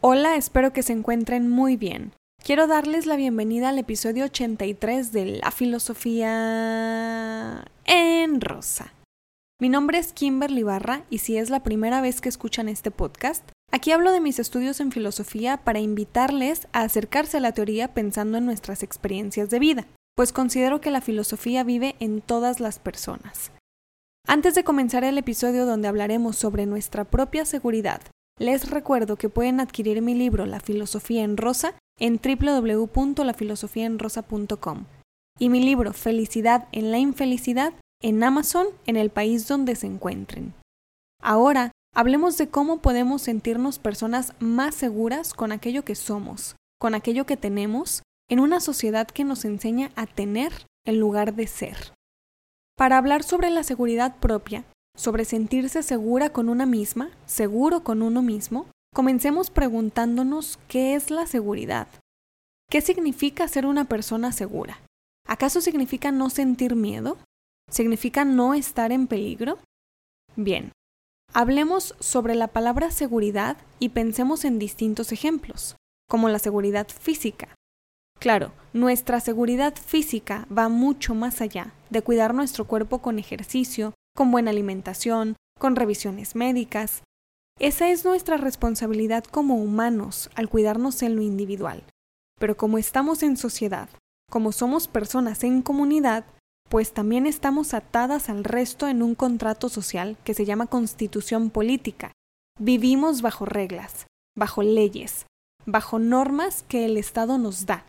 Hola, espero que se encuentren muy bien. Quiero darles la bienvenida al episodio 83 de La Filosofía en Rosa. Mi nombre es Kimberly Barra y si es la primera vez que escuchan este podcast, aquí hablo de mis estudios en filosofía para invitarles a acercarse a la teoría pensando en nuestras experiencias de vida, pues considero que la filosofía vive en todas las personas. Antes de comenzar el episodio donde hablaremos sobre nuestra propia seguridad les recuerdo que pueden adquirir mi libro La filosofía en rosa en www.lafilosofiaenrosa.com y mi libro Felicidad en la infelicidad en Amazon en el país donde se encuentren. Ahora, hablemos de cómo podemos sentirnos personas más seguras con aquello que somos, con aquello que tenemos, en una sociedad que nos enseña a tener en lugar de ser. Para hablar sobre la seguridad propia, sobre sentirse segura con una misma, seguro con uno mismo, comencemos preguntándonos qué es la seguridad. ¿Qué significa ser una persona segura? ¿Acaso significa no sentir miedo? ¿Significa no estar en peligro? Bien, hablemos sobre la palabra seguridad y pensemos en distintos ejemplos, como la seguridad física. Claro, nuestra seguridad física va mucho más allá de cuidar nuestro cuerpo con ejercicio, con buena alimentación, con revisiones médicas. Esa es nuestra responsabilidad como humanos al cuidarnos en lo individual. Pero como estamos en sociedad, como somos personas en comunidad, pues también estamos atadas al resto en un contrato social que se llama constitución política. Vivimos bajo reglas, bajo leyes, bajo normas que el Estado nos da.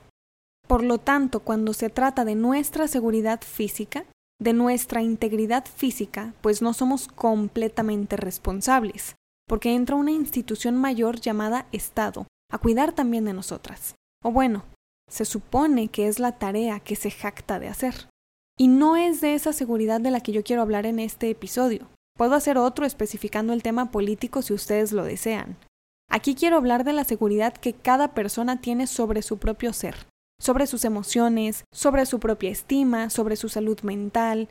Por lo tanto, cuando se trata de nuestra seguridad física, de nuestra integridad física, pues no somos completamente responsables, porque entra una institución mayor llamada Estado a cuidar también de nosotras. O bueno, se supone que es la tarea que se jacta de hacer. Y no es de esa seguridad de la que yo quiero hablar en este episodio. Puedo hacer otro especificando el tema político si ustedes lo desean. Aquí quiero hablar de la seguridad que cada persona tiene sobre su propio ser, sobre sus emociones, sobre su propia estima, sobre su salud mental,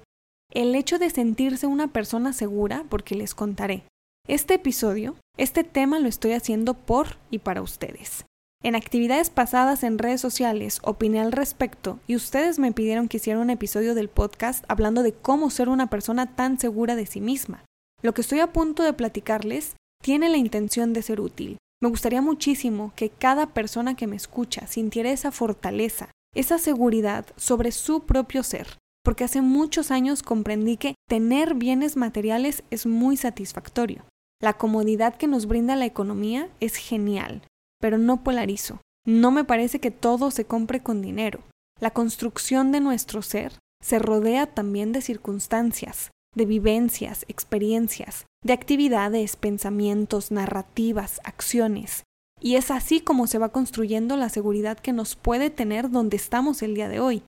el hecho de sentirse una persona segura, porque les contaré. Este episodio, este tema lo estoy haciendo por y para ustedes. En actividades pasadas en redes sociales opiné al respecto y ustedes me pidieron que hiciera un episodio del podcast hablando de cómo ser una persona tan segura de sí misma. Lo que estoy a punto de platicarles tiene la intención de ser útil, me gustaría muchísimo que cada persona que me escucha sintiera esa fortaleza, esa seguridad sobre su propio ser, porque hace muchos años comprendí que tener bienes materiales es muy satisfactorio. La comodidad que nos brinda la economía es genial, pero no polarizo. No me parece que todo se compre con dinero. La construcción de nuestro ser se rodea también de circunstancias, de vivencias, experiencias, de actividades, pensamientos, narrativas, acciones. Y es así como se va construyendo la seguridad que nos puede tener donde estamos el día de hoy.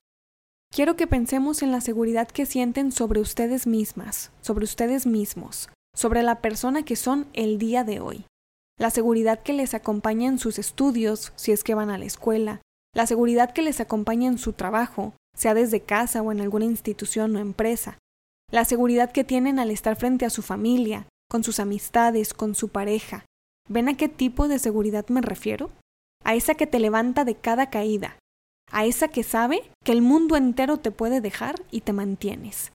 Quiero que pensemos en la seguridad que sienten sobre ustedes mismas, sobre ustedes mismos, sobre la persona que son el día de hoy. La seguridad que les acompaña en sus estudios, si es que van a la escuela, la seguridad que les acompaña en su trabajo, sea desde casa o en alguna institución o empresa, la seguridad que tienen al estar frente a su familia, con sus amistades, con su pareja. ¿Ven a qué tipo de seguridad me refiero? A esa que te levanta de cada caída, a esa que sabe que el mundo entero te puede dejar y te mantienes,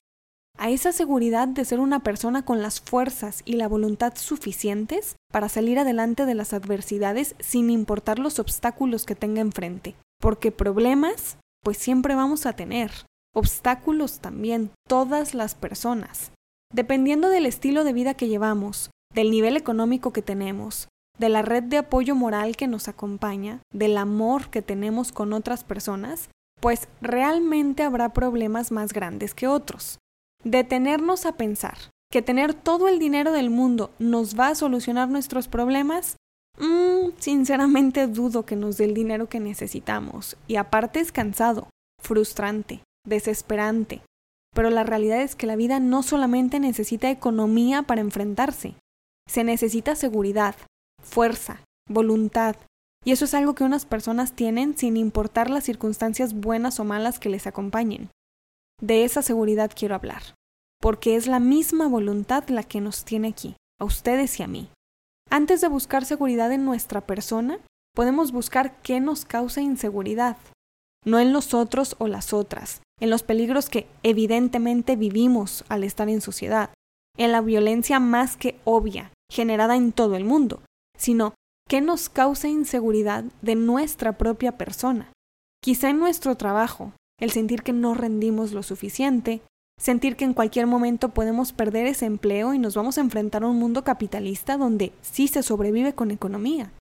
a esa seguridad de ser una persona con las fuerzas y la voluntad suficientes para salir adelante de las adversidades sin importar los obstáculos que tenga enfrente, porque problemas pues siempre vamos a tener, obstáculos también, todas las personas. Dependiendo del estilo de vida que llevamos, del nivel económico que tenemos, de la red de apoyo moral que nos acompaña, del amor que tenemos con otras personas, pues realmente habrá problemas más grandes que otros. Detenernos a pensar que tener todo el dinero del mundo nos va a solucionar nuestros problemas, mmm, sinceramente dudo que nos dé el dinero que necesitamos, y aparte es cansado, frustrante, desesperante. Pero la realidad es que la vida no solamente necesita economía para enfrentarse, se necesita seguridad, fuerza, voluntad, y eso es algo que unas personas tienen sin importar las circunstancias buenas o malas que les acompañen. De esa seguridad quiero hablar, porque es la misma voluntad la que nos tiene aquí, a ustedes y a mí. Antes de buscar seguridad en nuestra persona, podemos buscar qué nos causa inseguridad, no en los otros o las otras, en los peligros que evidentemente vivimos al estar en sociedad, en la violencia más que obvia, generada en todo el mundo, sino qué nos causa inseguridad de nuestra propia persona. Quizá en nuestro trabajo, el sentir que no rendimos lo suficiente, sentir que en cualquier momento podemos perder ese empleo y nos vamos a enfrentar a un mundo capitalista donde sí se sobrevive con economía.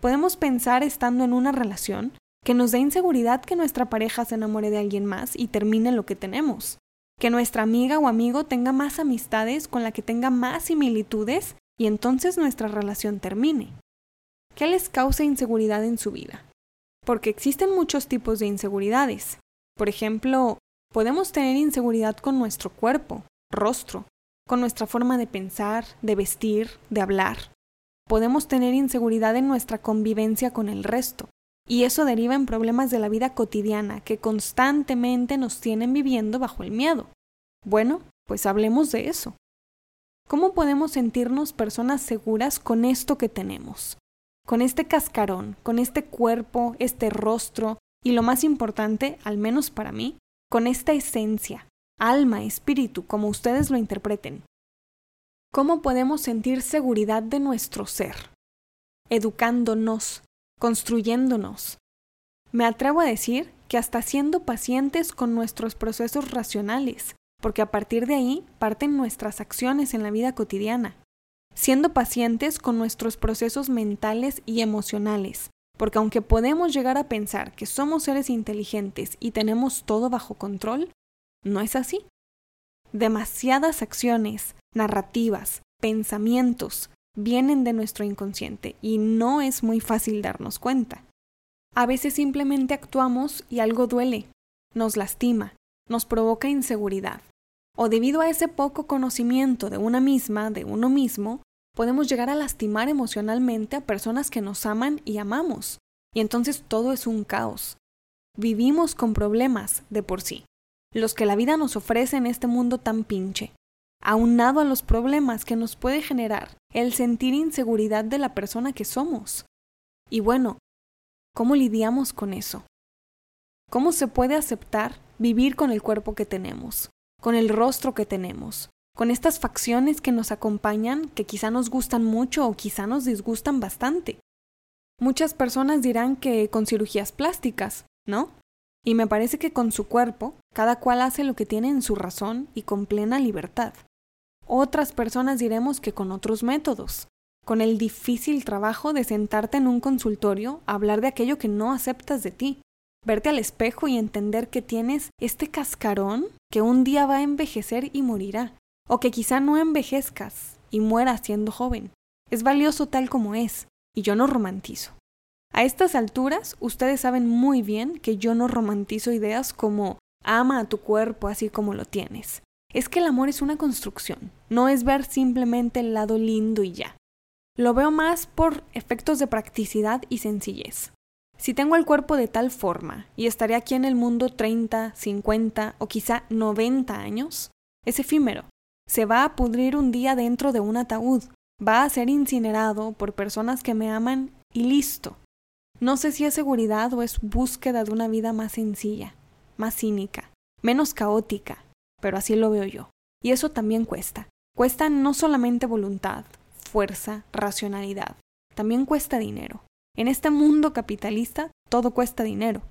Podemos pensar estando en una relación que nos da inseguridad que nuestra pareja se enamore de alguien más y termine lo que tenemos, que nuestra amiga o amigo tenga más amistades con la que tenga más similitudes y entonces nuestra relación termine. ¿Qué les causa inseguridad en su vida? Porque existen muchos tipos de inseguridades. Por ejemplo, Podemos tener inseguridad con nuestro cuerpo, rostro, con nuestra forma de pensar, de vestir, de hablar. Podemos tener inseguridad en nuestra convivencia con el resto, y eso deriva en problemas de la vida cotidiana que constantemente nos tienen viviendo bajo el miedo. Bueno, pues hablemos de eso. ¿Cómo podemos sentirnos personas seguras con esto que tenemos? Con este cascarón, con este cuerpo, este rostro, y lo más importante, al menos para mí, con esta esencia, alma, espíritu, como ustedes lo interpreten. ¿Cómo podemos sentir seguridad de nuestro ser? Educándonos, construyéndonos. Me atrevo a decir que hasta siendo pacientes con nuestros procesos racionales, porque a partir de ahí parten nuestras acciones en la vida cotidiana. Siendo pacientes con nuestros procesos mentales y emocionales, porque aunque podemos llegar a pensar que somos seres inteligentes y tenemos todo bajo control, no es así. Demasiadas acciones, narrativas, pensamientos vienen de nuestro inconsciente y no es muy fácil darnos cuenta. A veces simplemente actuamos y algo duele, nos lastima, nos provoca inseguridad. O debido a ese poco conocimiento de una misma, de uno mismo, podemos llegar a lastimar emocionalmente a personas que nos aman y amamos. Y entonces todo es un caos. Vivimos con problemas de por sí, los que la vida nos ofrece en este mundo tan pinche, aunado a los problemas que nos puede generar el sentir inseguridad de la persona que somos. Y bueno, ¿cómo lidiamos con eso? ¿Cómo se puede aceptar vivir con el cuerpo que tenemos, con el rostro que tenemos, con estas facciones que nos acompañan, que quizá nos gustan mucho o quizá nos disgustan bastante. Muchas personas dirán que con cirugías plásticas, ¿no? Y me parece que con su cuerpo, cada cual hace lo que tiene en su razón y con plena libertad. Otras personas diremos que con otros métodos, con el difícil trabajo de sentarte en un consultorio a hablar de aquello que no aceptas de ti, verte al espejo y entender que tienes este cascarón que un día va a envejecer y morirá, o que quizá no envejezcas y mueras siendo joven. Es valioso tal como es, y yo no romantizo. A estas alturas, ustedes saben muy bien que yo no romantizo ideas como ama a tu cuerpo así como lo tienes. Es que el amor es una construcción, no es ver simplemente el lado lindo y ya. Lo veo más por efectos de practicidad y sencillez. Si tengo el cuerpo de tal forma y estaré aquí en el mundo 30, 50 o quizá 90 años, es efímero, se va a pudrir un día dentro de un ataúd, va a ser incinerado por personas que me aman y listo. No sé si es seguridad o es búsqueda de una vida más sencilla, más cínica, menos caótica, pero así lo veo yo. Y eso también cuesta. Cuesta no solamente voluntad, fuerza, racionalidad, también cuesta dinero. En este mundo capitalista todo cuesta dinero.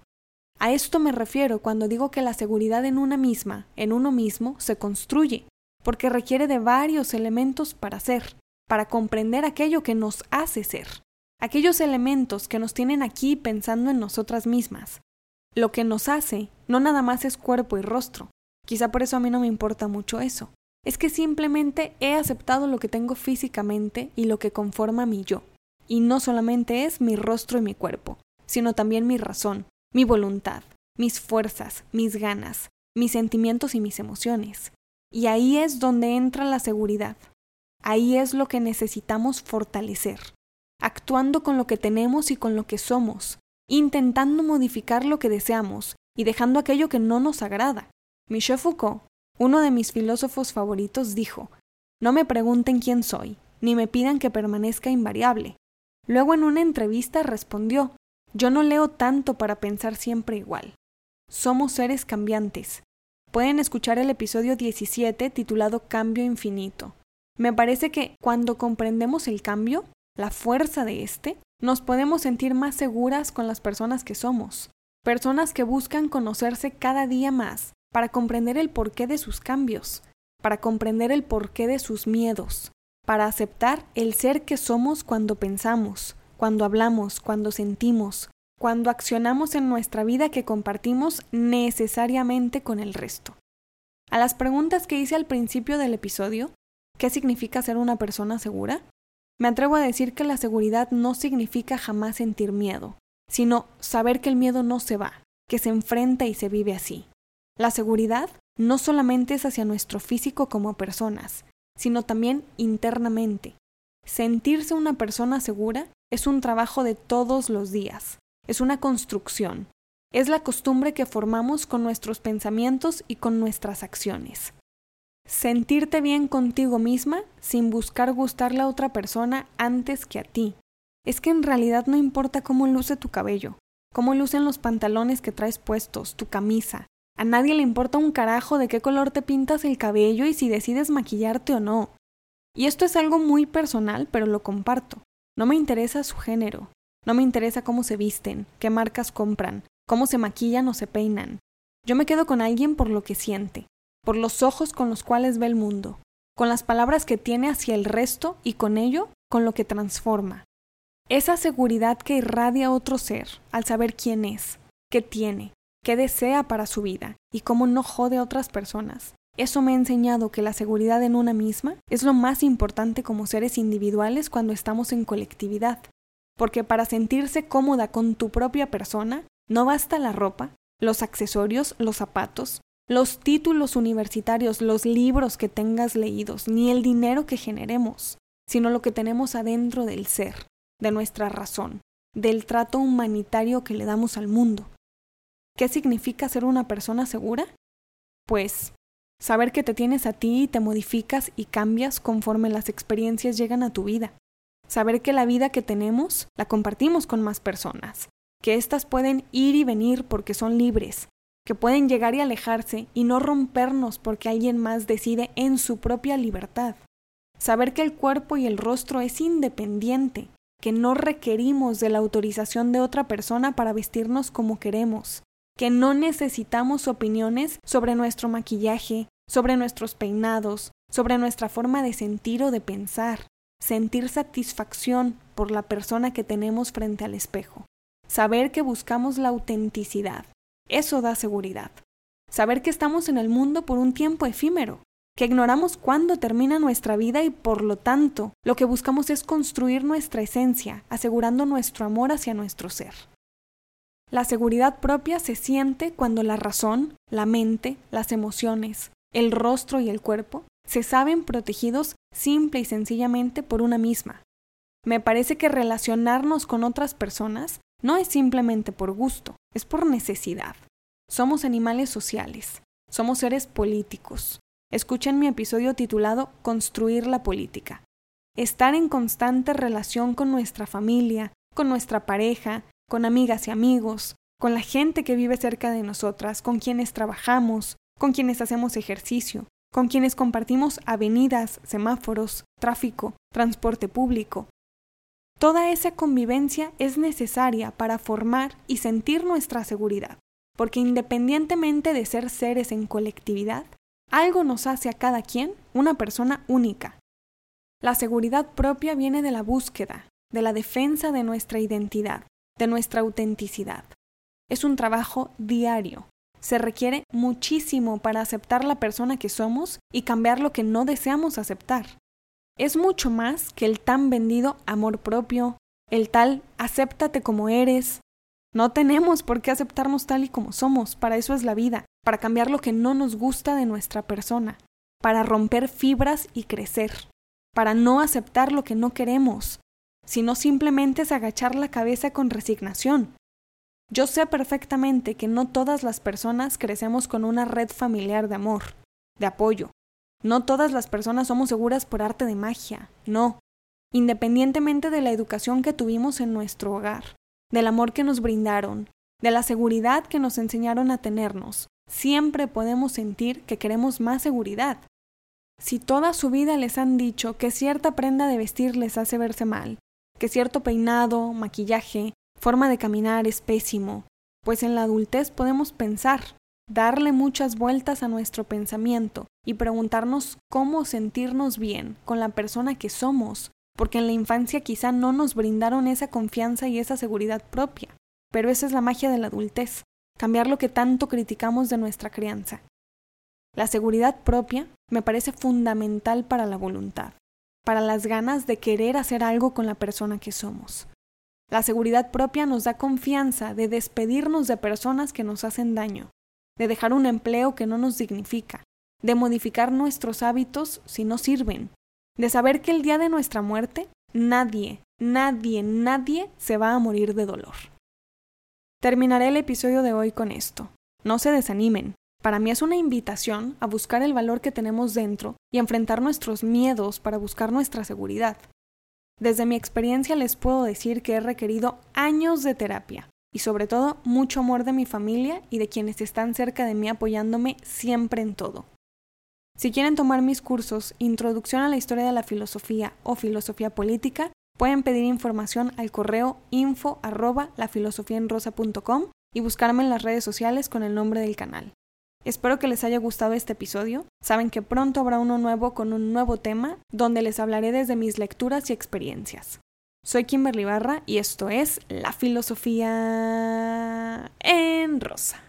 A esto me refiero cuando digo que la seguridad en una misma, en uno mismo, se construye, porque requiere de varios elementos para ser, para comprender aquello que nos hace ser, aquellos elementos que nos tienen aquí pensando en nosotras mismas. Lo que nos hace no nada más es cuerpo y rostro, quizá por eso a mí no me importa mucho eso, es que simplemente he aceptado lo que tengo físicamente y lo que conforma mi yo, y no solamente es mi rostro y mi cuerpo, sino también mi razón, mi voluntad, mis fuerzas, mis ganas, mis sentimientos y mis emociones. Y ahí es donde entra la seguridad. Ahí es lo que necesitamos fortalecer, actuando con lo que tenemos y con lo que somos, intentando modificar lo que deseamos y dejando aquello que no nos agrada. Michel Foucault, uno de mis filósofos favoritos, dijo, No me pregunten quién soy, ni me pidan que permanezca invariable. Luego en una entrevista respondió, yo no leo tanto para pensar siempre igual. Somos seres cambiantes. Pueden escuchar el episodio 17 titulado Cambio Infinito. Me parece que cuando comprendemos el cambio, la fuerza de este, nos podemos sentir más seguras con las personas que somos, personas que buscan conocerse cada día más para comprender el porqué de sus cambios, para comprender el porqué de sus miedos, para aceptar el ser que somos cuando pensamos, cuando hablamos, cuando sentimos, cuando accionamos en nuestra vida que compartimos necesariamente con el resto. A las preguntas que hice al principio del episodio, ¿qué significa ser una persona segura? Me atrevo a decir que la seguridad no significa jamás sentir miedo, sino saber que el miedo no se va, que se enfrenta y se vive así. La seguridad no solamente es hacia nuestro físico como personas, sino también internamente. Sentirse una persona segura es un trabajo de todos los días, es una construcción, es la costumbre que formamos con nuestros pensamientos y con nuestras acciones. Sentirte bien contigo misma sin buscar gustarle a otra persona antes que a ti. Es que en realidad no importa cómo luce tu cabello, cómo lucen los pantalones que traes puestos, tu camisa. A nadie le importa un carajo de qué color te pintas el cabello y si decides maquillarte o no. Y esto es algo muy personal, pero lo comparto. No me interesa su género, no me interesa cómo se visten, qué marcas compran, cómo se maquillan o se peinan. Yo me quedo con alguien por lo que siente, por los ojos con los cuales ve el mundo, con las palabras que tiene hacia el resto y con ello con lo que transforma. Esa seguridad que irradia otro ser al saber quién es, qué tiene, qué desea para su vida y cómo no jode a otras personas. Eso me ha enseñado que la seguridad en una misma es lo más importante como seres individuales cuando estamos en colectividad, porque para sentirse cómoda con tu propia persona no basta la ropa, los accesorios, los zapatos, los títulos universitarios, los libros que tengas leídos, ni el dinero que generemos, sino lo que tenemos adentro del ser, de nuestra razón, del trato humanitario que le damos al mundo. ¿Qué significa ser una persona segura? Pues Saber que te tienes a ti y te modificas y cambias conforme las experiencias llegan a tu vida. Saber que la vida que tenemos la compartimos con más personas, que éstas pueden ir y venir porque son libres, que pueden llegar y alejarse y no rompernos porque alguien más decide en su propia libertad. Saber que el cuerpo y el rostro es independiente, que no requerimos de la autorización de otra persona para vestirnos como queremos, que no necesitamos opiniones sobre nuestro maquillaje, sobre nuestros peinados, sobre nuestra forma de sentir o de pensar, sentir satisfacción por la persona que tenemos frente al espejo, saber que buscamos la autenticidad, eso da seguridad, saber que estamos en el mundo por un tiempo efímero, que ignoramos cuándo termina nuestra vida y por lo tanto lo que buscamos es construir nuestra esencia, asegurando nuestro amor hacia nuestro ser. La seguridad propia se siente cuando la razón, la mente, las emociones, el rostro y el cuerpo se saben protegidos simple y sencillamente por una misma. Me parece que relacionarnos con otras personas no es simplemente por gusto, es por necesidad. Somos animales sociales, somos seres políticos. Escuchen mi episodio titulado Construir la política. Estar en constante relación con nuestra familia, con nuestra pareja, con amigas y amigos, con la gente que vive cerca de nosotras, con quienes trabajamos, con quienes hacemos ejercicio, con quienes compartimos avenidas, semáforos, tráfico, transporte público. Toda esa convivencia es necesaria para formar y sentir nuestra seguridad, porque independientemente de ser seres en colectividad, algo nos hace a cada quien una persona única. La seguridad propia viene de la búsqueda, de la defensa de nuestra identidad, de nuestra autenticidad. Es un trabajo diario. Se requiere muchísimo para aceptar la persona que somos y cambiar lo que no deseamos aceptar. Es mucho más que el tan vendido amor propio, el tal acéptate como eres. No tenemos por qué aceptarnos tal y como somos, para eso es la vida, para cambiar lo que no nos gusta de nuestra persona, para romper fibras y crecer, para no aceptar lo que no queremos, sino simplemente es agachar la cabeza con resignación. Yo sé perfectamente que no todas las personas crecemos con una red familiar de amor, de apoyo. No todas las personas somos seguras por arte de magia, no. independientemente de la educación que tuvimos en nuestro hogar, del amor que nos brindaron, de la seguridad que nos enseñaron a tenernos. Siempre podemos sentir que queremos más seguridad. Si toda su vida les han dicho que cierta prenda de vestir les hace verse mal, que cierto peinado, maquillaje, forma de caminar es pésimo, pues en la adultez podemos pensar, darle muchas vueltas a nuestro pensamiento y preguntarnos cómo sentirnos bien con la persona que somos, porque en la infancia quizá no nos brindaron esa confianza y esa seguridad propia. Pero esa es la magia de la adultez, cambiar lo que tanto criticamos de nuestra crianza. La seguridad propia me parece fundamental para la voluntad, para las ganas de querer hacer algo con la persona que somos. La seguridad propia nos da confianza de despedirnos de personas que nos hacen daño, de dejar un empleo que no nos dignifica, de modificar nuestros hábitos si no sirven, de saber que el día de nuestra muerte nadie, nadie, nadie se va a morir de dolor. Terminaré el episodio de hoy con esto. No se desanimen. Para mí es una invitación a buscar el valor que tenemos dentro y enfrentar nuestros miedos para buscar nuestra seguridad. Desde mi experiencia les puedo decir que he requerido años de terapia y sobre todo mucho amor de mi familia y de quienes están cerca de mí apoyándome siempre en todo. Si quieren tomar mis cursos Introducción a la Historia de la Filosofía o Filosofía Política, pueden pedir información al correo info arroba y buscarme en las redes sociales con el nombre del canal. Espero que les haya gustado este episodio. Saben que pronto habrá uno nuevo con un nuevo tema donde les hablaré desde mis lecturas y experiencias. Soy Kimberly Barra y esto es La Filosofía en Rosa.